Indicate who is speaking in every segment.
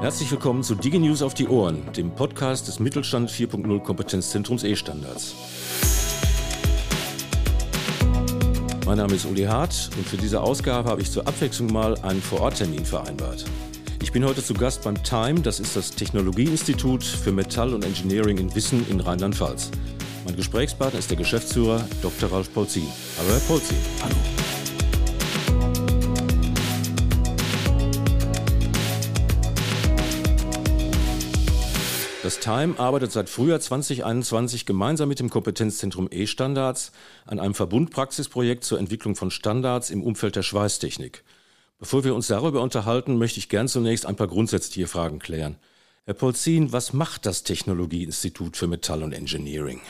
Speaker 1: Herzlich willkommen zu DigiNews auf die Ohren, dem Podcast des Mittelstand 4.0 Kompetenzzentrums E-Standards. Mein Name ist Uli Hart und für diese Ausgabe habe ich zur Abwechslung mal einen Vororttermin vereinbart. Ich bin heute zu Gast beim TIME, das ist das Technologieinstitut für Metall und Engineering in Wissen in Rheinland-Pfalz. Mein Gesprächspartner ist der Geschäftsführer Dr. Ralf Polzin. Hallo Herr Polzin.
Speaker 2: Hallo.
Speaker 1: Das Time arbeitet seit Frühjahr 2021 gemeinsam mit dem Kompetenzzentrum E-Standards an einem Verbundpraxisprojekt zur Entwicklung von Standards im Umfeld der Schweißtechnik. Bevor wir uns darüber unterhalten, möchte ich gern zunächst ein paar grundsätzliche Fragen klären. Herr Polzin, was macht das Technologieinstitut für Metall und Engineering?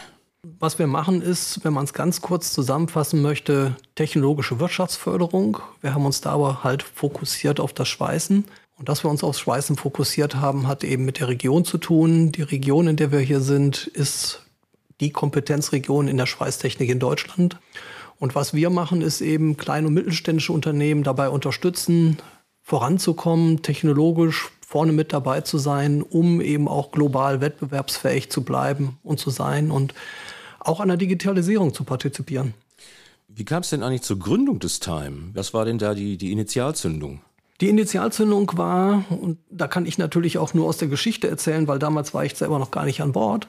Speaker 2: Was wir machen ist, wenn man es ganz kurz zusammenfassen möchte, technologische Wirtschaftsförderung. Wir haben uns da aber halt fokussiert auf das Schweißen. Und dass wir uns aufs Schweißen fokussiert haben, hat eben mit der Region zu tun. Die Region, in der wir hier sind, ist die Kompetenzregion in der Schweißtechnik in Deutschland. Und was wir machen, ist eben kleine und mittelständische Unternehmen dabei unterstützen, voranzukommen, technologisch vorne mit dabei zu sein, um eben auch global wettbewerbsfähig zu bleiben und zu sein und auch an der Digitalisierung zu partizipieren.
Speaker 1: Wie kam es denn eigentlich zur Gründung des Time? Was war denn da die, die Initialzündung?
Speaker 2: Die Initialzündung war, und da kann ich natürlich auch nur aus der Geschichte erzählen, weil damals war ich selber noch gar nicht an Bord,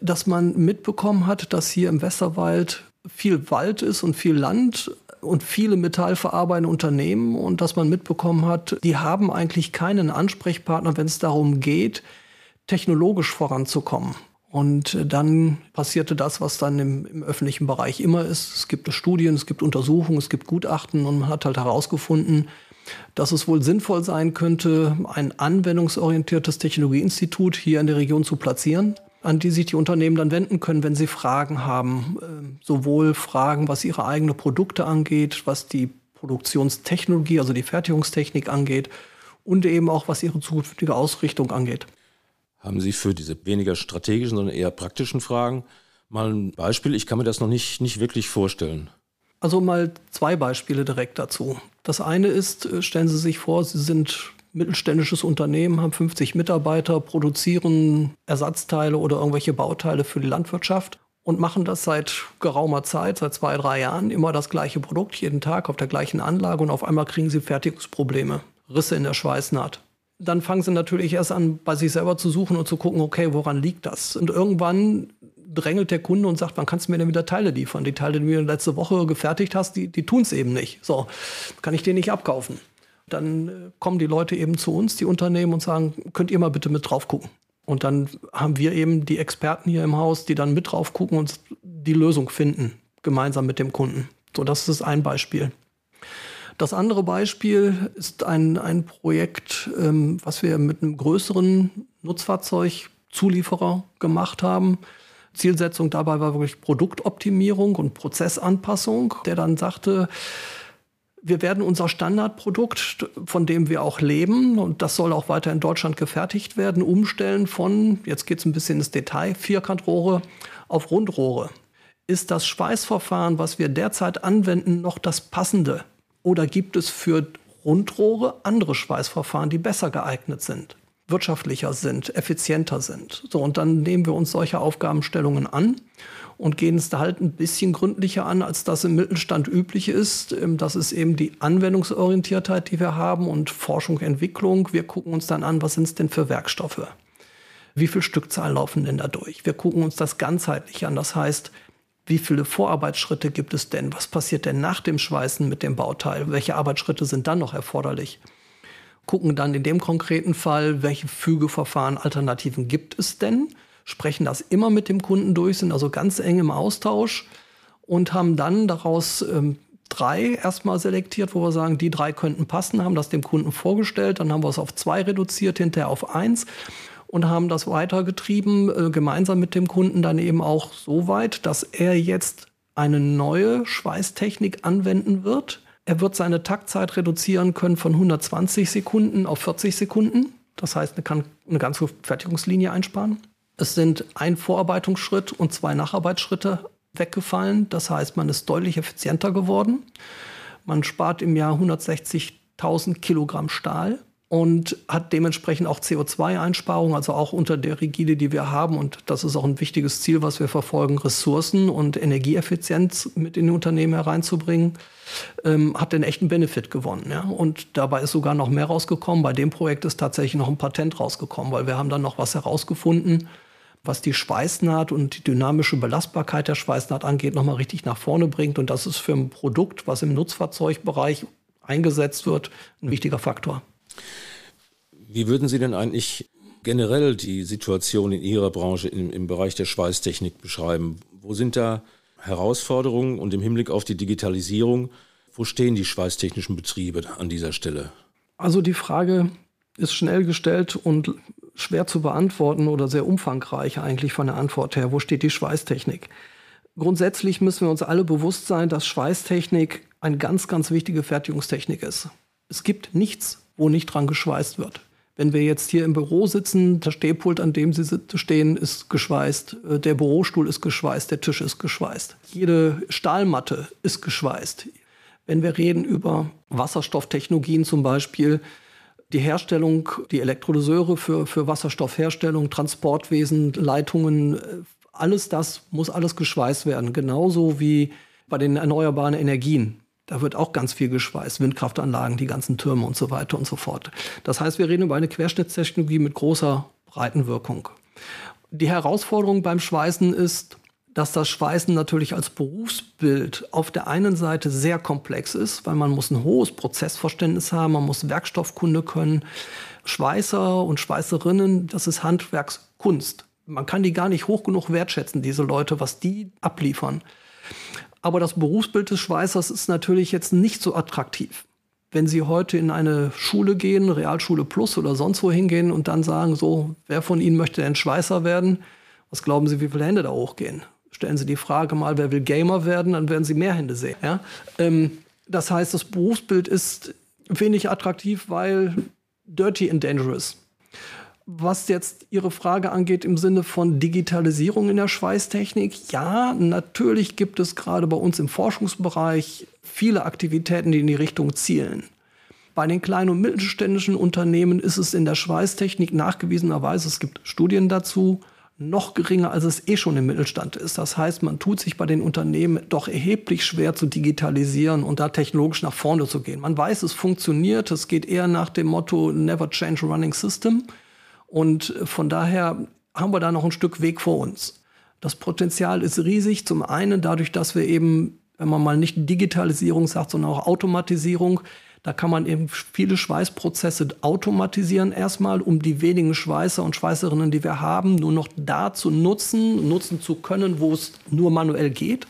Speaker 2: dass man mitbekommen hat, dass hier im Westerwald viel Wald ist und viel Land und viele metallverarbeitende Unternehmen und dass man mitbekommen hat, die haben eigentlich keinen Ansprechpartner, wenn es darum geht, technologisch voranzukommen. Und dann passierte das, was dann im, im, öffentlichen Bereich immer ist. Es gibt Studien, es gibt Untersuchungen, es gibt Gutachten und man hat halt herausgefunden, dass es wohl sinnvoll sein könnte, ein anwendungsorientiertes Technologieinstitut hier in der Region zu platzieren, an die sich die Unternehmen dann wenden können, wenn sie Fragen haben. Ähm, sowohl Fragen, was ihre eigenen Produkte angeht, was die Produktionstechnologie, also die Fertigungstechnik angeht und eben auch was ihre zukünftige Ausrichtung angeht.
Speaker 1: Haben Sie für diese weniger strategischen, sondern eher praktischen Fragen mal ein Beispiel? Ich kann mir das noch nicht, nicht wirklich vorstellen.
Speaker 2: Also mal zwei Beispiele direkt dazu. Das eine ist, äh, stellen Sie sich vor, Sie sind mittelständisches Unternehmen, haben 50 Mitarbeiter, produzieren Ersatzteile oder irgendwelche Bauteile für die Landwirtschaft und machen das seit geraumer Zeit, seit zwei, drei Jahren, immer das gleiche Produkt, jeden Tag auf der gleichen Anlage und auf einmal kriegen sie Fertigungsprobleme, Risse in der Schweißnaht. Dann fangen sie natürlich erst an, bei sich selber zu suchen und zu gucken, okay, woran liegt das? Und irgendwann drängelt der Kunde und sagt, wann kannst du mir denn wieder Teile liefern? Die Teile, die du letzte Woche gefertigt hast, die, die tun es eben nicht. So, kann ich den nicht abkaufen. Dann äh, kommen die Leute eben zu uns, die Unternehmen, und sagen, könnt ihr mal bitte mit drauf gucken? Und dann haben wir eben die Experten hier im Haus, die dann mit drauf gucken und die Lösung finden, gemeinsam mit dem Kunden. So, das ist ein Beispiel. Das andere Beispiel ist ein, ein Projekt, ähm, was wir mit einem größeren Nutzfahrzeugzulieferer gemacht haben. Zielsetzung dabei war wirklich Produktoptimierung und Prozessanpassung, der dann sagte, wir werden unser Standardprodukt, von dem wir auch leben, und das soll auch weiter in Deutschland gefertigt werden, umstellen von, jetzt geht es ein bisschen ins Detail, Vierkantrohre auf Rundrohre. Ist das Schweißverfahren, was wir derzeit anwenden, noch das passende? Oder gibt es für Rundrohre andere Schweißverfahren, die besser geeignet sind? wirtschaftlicher sind, effizienter sind. So, und dann nehmen wir uns solche Aufgabenstellungen an und gehen es da halt ein bisschen gründlicher an, als das im Mittelstand üblich ist. Ähm, das ist eben die Anwendungsorientiertheit, die wir haben und Forschung, Entwicklung. Wir gucken uns dann an, was sind es denn für Werkstoffe? Wie viele Stückzahlen laufen denn da durch? Wir gucken uns das ganzheitlich an. Das heißt, wie viele Vorarbeitsschritte gibt es denn? Was passiert denn nach dem Schweißen mit dem Bauteil? Welche Arbeitsschritte sind dann noch erforderlich? gucken dann in dem konkreten Fall, welche Fügeverfahren, Alternativen gibt es denn, sprechen das immer mit dem Kunden durch, sind also ganz eng im Austausch und haben dann daraus ähm, drei erstmal selektiert, wo wir sagen, die drei könnten passen, haben das dem Kunden vorgestellt, dann haben wir es auf zwei reduziert, hinterher auf eins und haben das weitergetrieben, äh, gemeinsam mit dem Kunden dann eben auch so weit, dass er jetzt eine neue Schweißtechnik anwenden wird, er wird seine Taktzeit reduzieren können von 120 Sekunden auf 40 Sekunden. Das heißt, er kann eine ganze Fertigungslinie einsparen. Es sind ein Vorarbeitungsschritt und zwei Nacharbeitsschritte weggefallen. Das heißt, man ist deutlich effizienter geworden. Man spart im Jahr 160.000 Kilogramm Stahl und hat dementsprechend auch CO2-Einsparungen, also auch unter der Rigide, die wir haben. Und das ist auch ein wichtiges Ziel, was wir verfolgen, Ressourcen und Energieeffizienz mit in die Unternehmen hereinzubringen, ähm, hat den echten Benefit gewonnen. Ja? Und dabei ist sogar noch mehr rausgekommen. Bei dem Projekt ist tatsächlich noch ein Patent rausgekommen, weil wir haben dann noch was herausgefunden, was die Schweißnaht und die dynamische Belastbarkeit der Schweißnaht angeht, nochmal richtig nach vorne bringt. Und das ist für ein Produkt, was im Nutzfahrzeugbereich eingesetzt wird, ein wichtiger Faktor.
Speaker 1: Wie würden Sie denn eigentlich generell die Situation in Ihrer Branche im, im Bereich der Schweißtechnik beschreiben? Wo sind da Herausforderungen und im Hinblick auf die Digitalisierung, wo stehen die schweißtechnischen Betriebe an dieser Stelle?
Speaker 2: Also die Frage ist schnell gestellt und schwer zu beantworten oder sehr umfangreich eigentlich von der Antwort her. Wo steht die Schweißtechnik? Grundsätzlich müssen wir uns alle bewusst sein, dass Schweißtechnik eine ganz, ganz wichtige Fertigungstechnik ist. Es gibt nichts, wo nicht dran geschweißt wird. Wenn wir jetzt hier im Büro sitzen, das Stehpult, an dem Sie stehen, ist geschweißt, äh, der Bürostuhl ist geschweißt, der Tisch ist geschweißt, jede Stahlmatte ist geschweißt. Wenn wir reden über Wasserstofftechnologien zum Beispiel, die Herstellung, die Elektrolyseure für, für Wasserstoffherstellung, Transportwesen, Leitungen, äh, alles das muss alles geschweißt werden. Genauso wie bei den erneuerbaren Energien. Da wird auch ganz viel geschweißt, Windkraftanlagen, die ganzen Türme und so weiter und so fort. Das heißt, wir reden über eine Querschnittstechnologie mit großer Breitenwirkung. Die Herausforderung beim Schweißen ist, dass das Schweißen natürlich als Berufsbild auf der einen Seite sehr komplex ist, weil man muss ein hohes Prozessverständnis haben, man muss Werkstoffkunde können. Schweißer und Schweißerinnen, das ist Handwerkskunst. Man kann die gar nicht hoch genug wertschätzen, diese Leute, was die abliefern. Aber das Berufsbild des Schweißers ist natürlich jetzt nicht so attraktiv. Wenn Sie heute in eine Schule gehen, Realschule Plus oder sonst wo hingehen und dann sagen, so, wer von Ihnen möchte denn Schweißer werden? Was glauben Sie, wie viele Hände da hochgehen? Stellen Sie die Frage mal, wer will Gamer werden, dann werden Sie mehr Hände sehen. Ja? Ähm, das heißt, das Berufsbild ist wenig attraktiv, weil dirty and dangerous. Was jetzt Ihre Frage angeht im Sinne von Digitalisierung in der Schweißtechnik, ja, natürlich gibt es gerade bei uns im Forschungsbereich viele Aktivitäten, die in die Richtung zielen. Bei den kleinen und mittelständischen Unternehmen ist es in der Schweißtechnik nachgewiesenerweise, es gibt Studien dazu, noch geringer, als es eh schon im Mittelstand ist. Das heißt, man tut sich bei den Unternehmen doch erheblich schwer zu digitalisieren und da technologisch nach vorne zu gehen. Man weiß, es funktioniert. Es geht eher nach dem Motto Never Change Running System. Und von daher haben wir da noch ein Stück Weg vor uns. Das Potenzial ist riesig. Zum einen dadurch, dass wir eben, wenn man mal nicht Digitalisierung sagt, sondern auch Automatisierung, da kann man eben viele Schweißprozesse automatisieren erstmal, um die wenigen Schweißer und Schweißerinnen, die wir haben, nur noch da zu nutzen, nutzen zu können, wo es nur manuell geht.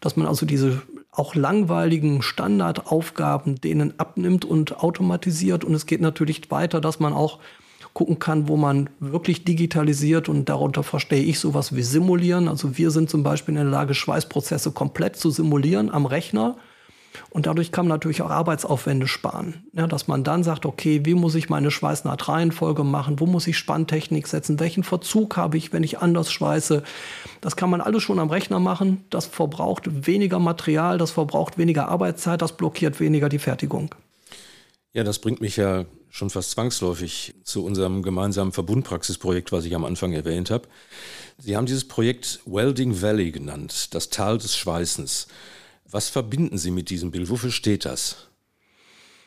Speaker 2: Dass man also diese auch langweiligen Standardaufgaben denen abnimmt und automatisiert. Und es geht natürlich weiter, dass man auch gucken kann, wo man wirklich digitalisiert und darunter verstehe ich sowas wie simulieren. Also wir sind zum Beispiel in der Lage, Schweißprozesse komplett zu simulieren am Rechner und dadurch kann man natürlich auch Arbeitsaufwände sparen. Ja, dass man dann sagt, okay, wie muss ich meine Schweißnaht-Reihenfolge machen? Wo muss ich Spanntechnik setzen? Welchen Verzug habe ich, wenn ich anders schweiße? Das kann man alles schon am Rechner machen. Das verbraucht weniger Material, das verbraucht weniger Arbeitszeit, das blockiert weniger die Fertigung.
Speaker 1: Ja, das bringt mich ja schon fast zwangsläufig zu unserem gemeinsamen Verbundpraxisprojekt, was ich am Anfang erwähnt habe. Sie haben dieses Projekt Welding Valley genannt, das Tal des Schweißens. Was verbinden Sie mit diesem Bild? Wofür steht das?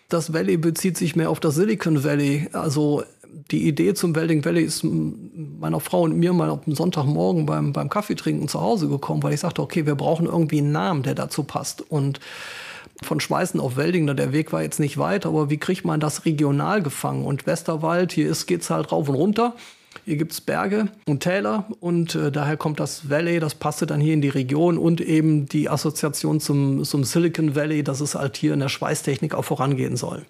Speaker 2: Das Valley bezieht sich mehr auf das Silicon Valley. Also die Idee zum Welding Valley ist meiner Frau und mir mal am Sonntagmorgen beim, beim Kaffeetrinken zu Hause gekommen, weil ich sagte, okay, wir brauchen irgendwie einen Namen, der dazu passt. Und von Schweißen auf Welding, der Weg war jetzt nicht weit, aber wie kriegt man das regional gefangen? Und Westerwald, hier geht es halt rauf und runter. Hier gibt es Berge und Täler und äh, daher kommt das Valley, das passte dann hier in die Region und eben die Assoziation zum, zum Silicon Valley, dass es halt hier in der Schweißtechnik auch vorangehen soll.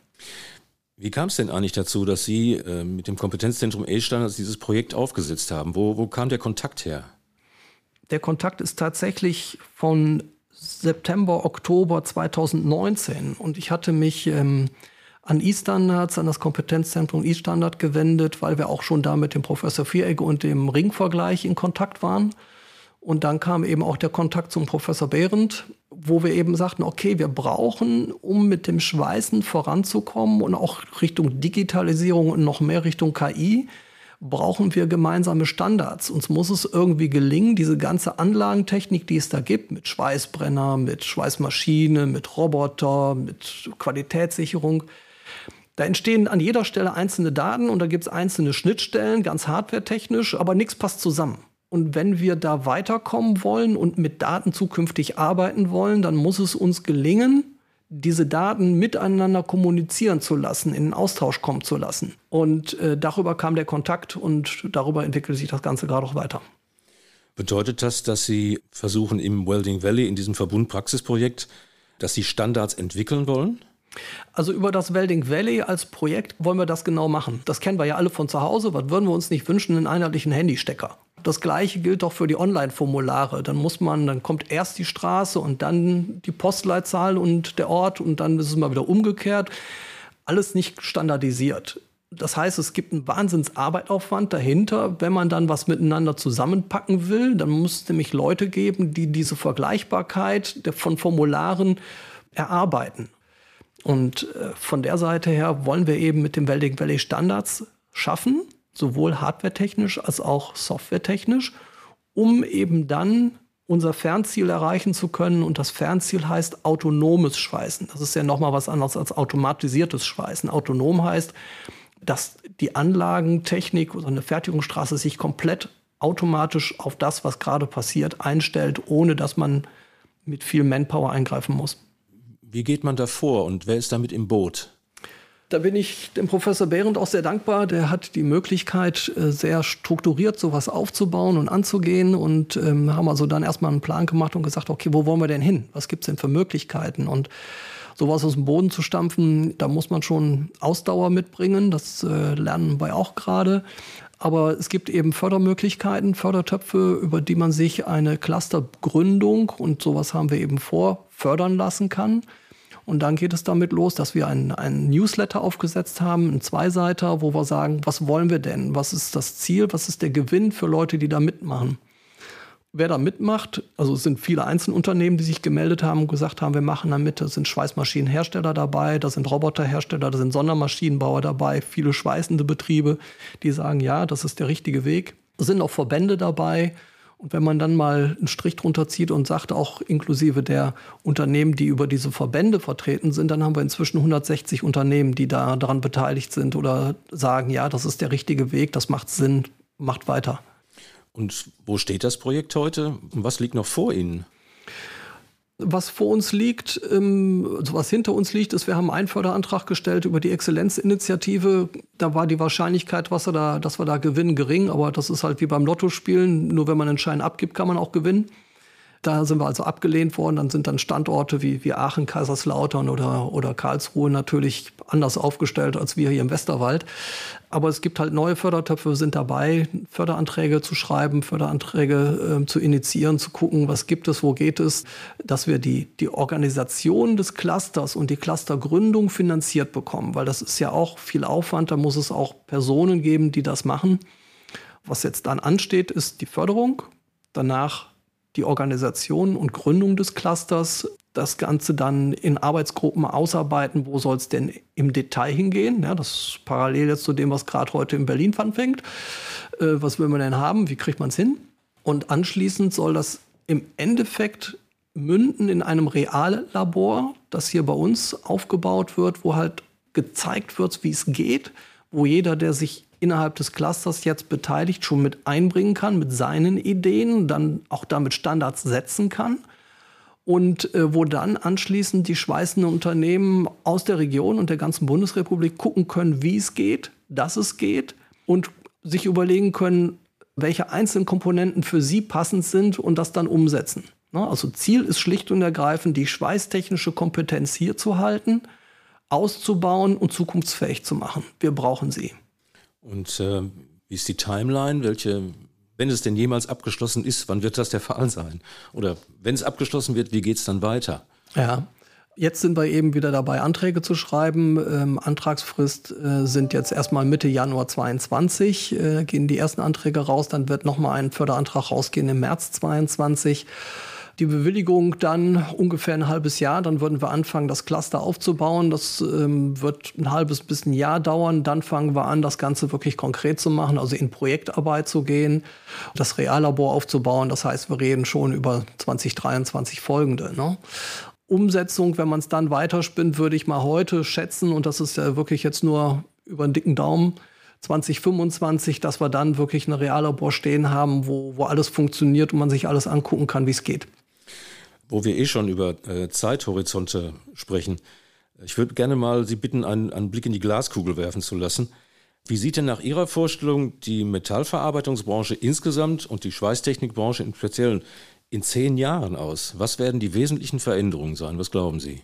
Speaker 1: Wie kam es denn eigentlich dazu, dass Sie äh, mit dem Kompetenzzentrum E-Standards dieses Projekt aufgesetzt haben? Wo, wo kam der Kontakt her?
Speaker 2: Der Kontakt ist tatsächlich von September, Oktober 2019 und ich hatte mich ähm, an E-Standards, an das Kompetenzzentrum E-Standard gewendet, weil wir auch schon da mit dem Professor Vieregge und dem Ringvergleich in Kontakt waren. Und dann kam eben auch der Kontakt zum Professor Behrendt, wo wir eben sagten, okay, wir brauchen, um mit dem Schweißen voranzukommen und auch Richtung Digitalisierung und noch mehr Richtung KI, brauchen wir gemeinsame Standards. Uns muss es irgendwie gelingen, diese ganze Anlagentechnik, die es da gibt, mit Schweißbrenner, mit Schweißmaschine, mit Roboter, mit Qualitätssicherung, da entstehen an jeder Stelle einzelne Daten und da gibt es einzelne Schnittstellen, ganz hardwaretechnisch, aber nichts passt zusammen. Und wenn wir da weiterkommen wollen und mit Daten zukünftig arbeiten wollen, dann muss es uns gelingen, diese Daten miteinander kommunizieren zu lassen, in den Austausch kommen zu lassen. Und äh, darüber kam der Kontakt und darüber entwickelt sich das Ganze gerade auch weiter.
Speaker 1: Bedeutet das, dass Sie versuchen im Welding Valley, in diesem Verbundpraxisprojekt, dass Sie Standards entwickeln wollen?
Speaker 2: Also über das Welding Valley als Projekt wollen wir das genau machen. Das kennen wir ja alle von zu Hause. Was würden wir uns nicht wünschen? Einen einheitlichen Handystecker. Das gleiche gilt doch für die Online-Formulare. Dann muss man, dann kommt erst die Straße und dann die Postleitzahl und der Ort und dann ist es mal wieder umgekehrt. Alles nicht standardisiert. Das heißt, es gibt einen Wahnsinnsarbeitaufwand dahinter, wenn man dann was miteinander zusammenpacken will. Dann muss es nämlich Leute geben, die diese Vergleichbarkeit von Formularen erarbeiten. Und äh, von der Seite her wollen wir eben mit dem Welding Valley Standards schaffen, sowohl hardwaretechnisch als auch softwaretechnisch, um eben dann unser Fernziel erreichen zu können. Und das Fernziel heißt autonomes Schweißen. Das ist ja nochmal was anderes als automatisiertes Schweißen. Autonom heißt, dass die Anlagentechnik oder eine Fertigungsstraße sich komplett automatisch auf das, was gerade passiert, einstellt, ohne dass man mit viel Manpower eingreifen muss.
Speaker 1: Wie geht man da vor und wer ist damit im Boot?
Speaker 2: Da bin ich dem Professor Behrendt auch sehr dankbar. Der hat die Möglichkeit, äh, sehr strukturiert sowas aufzubauen und anzugehen und ähm, haben also dann erstmal einen Plan gemacht und gesagt, okay, wo wollen wir denn hin? Was gibt es denn für Möglichkeiten? Und sowas aus dem Boden zu stampfen, da muss man schon Ausdauer mitbringen. Das äh, lernen wir auch gerade. Aber es gibt eben Fördermöglichkeiten, Fördertöpfe, über die man sich eine Clustergründung und sowas haben wir eben vor, fördern lassen kann. Und dann geht es damit los, dass wir einen, einen Newsletter aufgesetzt haben, einen Zweiseiter, wo wir sagen, was wollen wir denn? Was ist das Ziel? Was ist der Gewinn für Leute, die da mitmachen? Wer da mitmacht, also es sind viele Einzelunternehmen, die sich gemeldet haben und gesagt haben, wir machen da mit. Da sind Schweißmaschinenhersteller dabei, da sind Roboterhersteller, da sind Sondermaschinenbauer dabei, viele schweißende Betriebe, die sagen, ja, das ist der richtige Weg. Es sind auch Verbände dabei, und wenn man dann mal einen Strich drunter zieht und sagt, auch inklusive der Unternehmen, die über diese Verbände vertreten sind, dann haben wir inzwischen 160 Unternehmen, die da daran beteiligt sind oder sagen, ja, das ist der richtige Weg, das macht Sinn, macht weiter.
Speaker 1: Und wo steht das Projekt heute? Und was liegt noch vor Ihnen?
Speaker 2: Was vor uns liegt, ähm, also was hinter uns liegt, ist, wir haben einen Förderantrag gestellt über die Exzellenzinitiative. Da war die Wahrscheinlichkeit, was wir da, dass wir da gewinnen, gering, aber das ist halt wie beim Lottospielen. Nur wenn man einen Schein abgibt, kann man auch gewinnen. Da sind wir also abgelehnt worden. Dann sind dann Standorte wie, wie Aachen, Kaiserslautern oder, oder Karlsruhe natürlich anders aufgestellt als wir hier im Westerwald. Aber es gibt halt neue Fördertöpfe, sind dabei, Förderanträge zu schreiben, Förderanträge äh, zu initiieren, zu gucken, was gibt es, wo geht es, dass wir die, die Organisation des Clusters und die Clustergründung finanziert bekommen, weil das ist ja auch viel Aufwand, da muss es auch Personen geben, die das machen. Was jetzt dann ansteht, ist die Förderung, danach die Organisation und Gründung des Clusters, das Ganze dann in Arbeitsgruppen ausarbeiten, wo soll es denn im Detail hingehen. Ja, das ist parallel jetzt zu dem, was gerade heute in Berlin anfängt. Äh, was will man denn haben? Wie kriegt man es hin? Und anschließend soll das im Endeffekt münden in einem Reallabor, das hier bei uns aufgebaut wird, wo halt gezeigt wird, wie es geht, wo jeder, der sich innerhalb des Clusters jetzt beteiligt, schon mit einbringen kann, mit seinen Ideen, dann auch damit Standards setzen kann und äh, wo dann anschließend die schweißenden Unternehmen aus der Region und der ganzen Bundesrepublik gucken können, wie es geht, dass es geht und sich überlegen können, welche einzelnen Komponenten für sie passend sind und das dann umsetzen. Ne? Also Ziel ist schlicht und ergreifend, die schweißtechnische Kompetenz hier zu halten, auszubauen und zukunftsfähig zu machen. Wir brauchen sie.
Speaker 1: Und äh, wie ist die Timeline? Welche, wenn es denn jemals abgeschlossen ist, wann wird das der Fall sein? Oder wenn es abgeschlossen wird, wie geht es dann weiter?
Speaker 2: Ja, Jetzt sind wir eben wieder dabei, Anträge zu schreiben. Ähm, Antragsfrist äh, sind jetzt erstmal Mitte Januar 22, äh, gehen die ersten Anträge raus. Dann wird nochmal ein Förderantrag rausgehen im März 22. die Bewilligung dann ungefähr ein halbes Jahr. Dann würden wir anfangen, das Cluster aufzubauen. Das ähm, wird ein halbes bis ein Jahr dauern. Dann fangen wir an, das Ganze wirklich konkret zu machen, also in Projektarbeit zu gehen, das Reallabor aufzubauen. Das heißt, wir reden schon über 2023 folgende. Ne? Umsetzung, wenn man es dann weiterspinnt, würde ich mal heute schätzen, und das ist ja wirklich jetzt nur über einen dicken Daumen, 2025, dass wir dann wirklich eine Reallabor stehen haben, wo, wo alles funktioniert und man sich alles angucken kann, wie es geht
Speaker 1: wo wir eh schon über äh, Zeithorizonte sprechen. Ich würde gerne mal Sie bitten, einen, einen Blick in die Glaskugel werfen zu lassen. Wie sieht denn nach Ihrer Vorstellung die Metallverarbeitungsbranche insgesamt und die Schweißtechnikbranche im Speziellen in zehn Jahren aus? Was werden die wesentlichen Veränderungen sein? Was glauben Sie?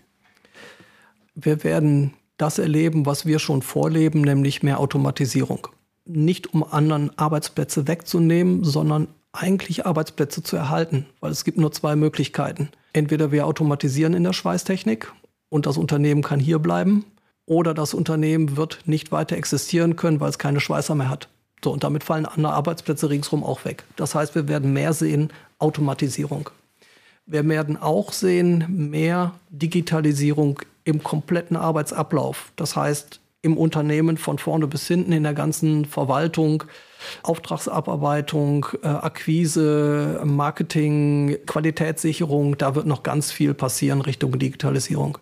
Speaker 2: Wir werden das erleben, was wir schon vorleben, nämlich mehr Automatisierung. Nicht um anderen Arbeitsplätze wegzunehmen, sondern eigentlich Arbeitsplätze zu erhalten, weil es gibt nur zwei Möglichkeiten. Entweder wir automatisieren in der Schweißtechnik und das Unternehmen kann hier bleiben oder das Unternehmen wird nicht weiter existieren können, weil es keine Schweißer mehr hat. So, und damit fallen andere Arbeitsplätze ringsherum auch weg. Das heißt, wir werden mehr sehen Automatisierung. Wir werden auch sehen mehr Digitalisierung im kompletten Arbeitsablauf. Das heißt, im Unternehmen von vorne bis hinten, in der ganzen Verwaltung, Auftragsabarbeitung, äh, Akquise, Marketing, Qualitätssicherung, da wird noch ganz viel passieren Richtung Digitalisierung.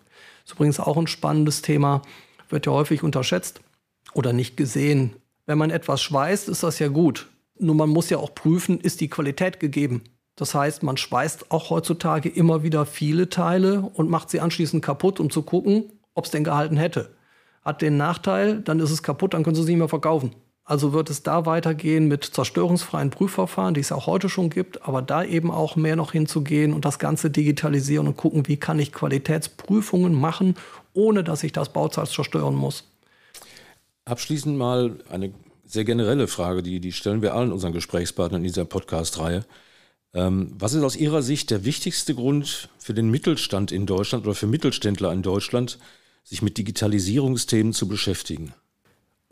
Speaker 2: Das ist übrigens auch ein spannendes Thema, wird ja häufig unterschätzt oder nicht gesehen. Wenn man etwas schweißt, ist das ja gut. Nur man muss ja auch prüfen, ist die Qualität gegeben. Das heißt, man schweißt auch heutzutage immer wieder viele Teile und macht sie anschließend kaputt, um zu gucken, ob es denn gehalten hätte. Hat den Nachteil, dann ist es kaputt, dann können Sie es nicht mehr verkaufen. Also wird es da weitergehen mit zerstörungsfreien Prüfverfahren, die es auch heute schon gibt, aber da eben auch mehr noch hinzugehen und das Ganze digitalisieren und gucken, wie kann ich Qualitätsprüfungen machen, ohne dass ich das Bauzahl zerstören muss.
Speaker 1: Abschließend mal eine sehr generelle Frage, die, die stellen wir allen unseren Gesprächspartnern in dieser Podcast-Reihe. Ähm, was ist aus Ihrer Sicht der wichtigste Grund für den Mittelstand in Deutschland oder für Mittelständler in Deutschland, sich mit Digitalisierungsthemen zu beschäftigen?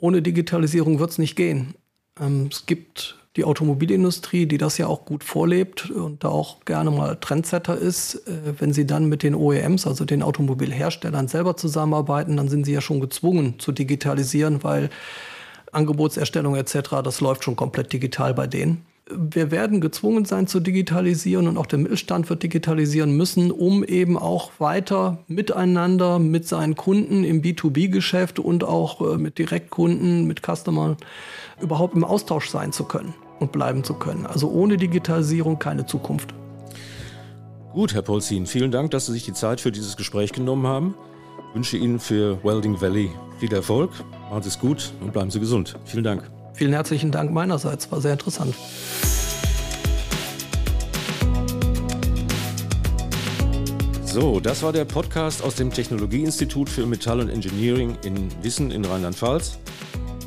Speaker 2: ohne Digitalisierung wird es nicht gehen. Ähm, es gibt die Automobilindustrie, die das ja auch gut vorlebt und da auch gerne mal Trendsetter ist. Äh, wenn sie dann mit den OEMs, also den Automobilherstellern selber zusammenarbeiten, dann sind sie ja schon gezwungen zu digitalisieren, weil Angebotserstellung etc., das läuft schon komplett digital bei denen wir werden gezwungen sein zu digitalisieren und auch der Mittelstand wird digitalisieren müssen, um eben auch weiter miteinander mit seinen Kunden im B2B-Geschäft und auch äh, mit Direktkunden, mit Customern überhaupt im Austausch sein zu können und bleiben zu können. Also ohne Digitalisierung keine Zukunft.
Speaker 1: Gut, Herr Polzin, vielen Dank, dass Sie sich die Zeit für dieses Gespräch genommen haben. Ich wünsche Ihnen für Welding Valley viel Erfolg. Machen Sie es gut und bleiben Sie gesund. Vielen Dank.
Speaker 2: Vielen herzlichen Dank meinerseits, war sehr interessant.
Speaker 1: So, das war der Podcast aus dem Technologieinstitut für Metall und Engineering in Wissen in Rheinland-Pfalz.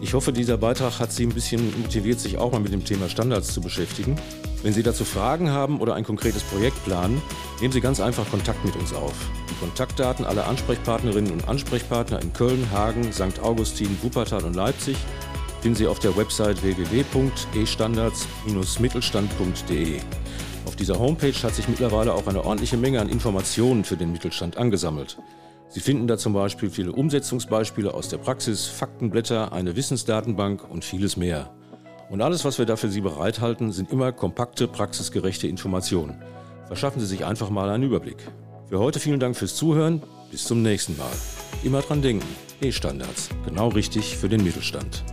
Speaker 1: Ich hoffe, dieser Beitrag hat Sie ein bisschen motiviert, sich auch mal mit dem Thema Standards zu beschäftigen. Wenn Sie dazu Fragen haben oder ein konkretes Projekt planen, nehmen Sie ganz einfach Kontakt mit uns auf. Die Kontaktdaten aller Ansprechpartnerinnen und Ansprechpartner in Köln, Hagen, St. Augustin, Wuppertal und Leipzig finden Sie auf der Website www.estandards-mittelstand.de. Auf dieser Homepage hat sich mittlerweile auch eine ordentliche Menge an Informationen für den Mittelstand angesammelt. Sie finden da zum Beispiel viele Umsetzungsbeispiele aus der Praxis, Faktenblätter, eine Wissensdatenbank und vieles mehr. Und alles, was wir da für Sie bereithalten, sind immer kompakte, praxisgerechte Informationen. Verschaffen Sie sich einfach mal einen Überblick. Für heute vielen Dank fürs Zuhören. Bis zum nächsten Mal. Immer dran denken. E-Standards. Genau richtig für den Mittelstand.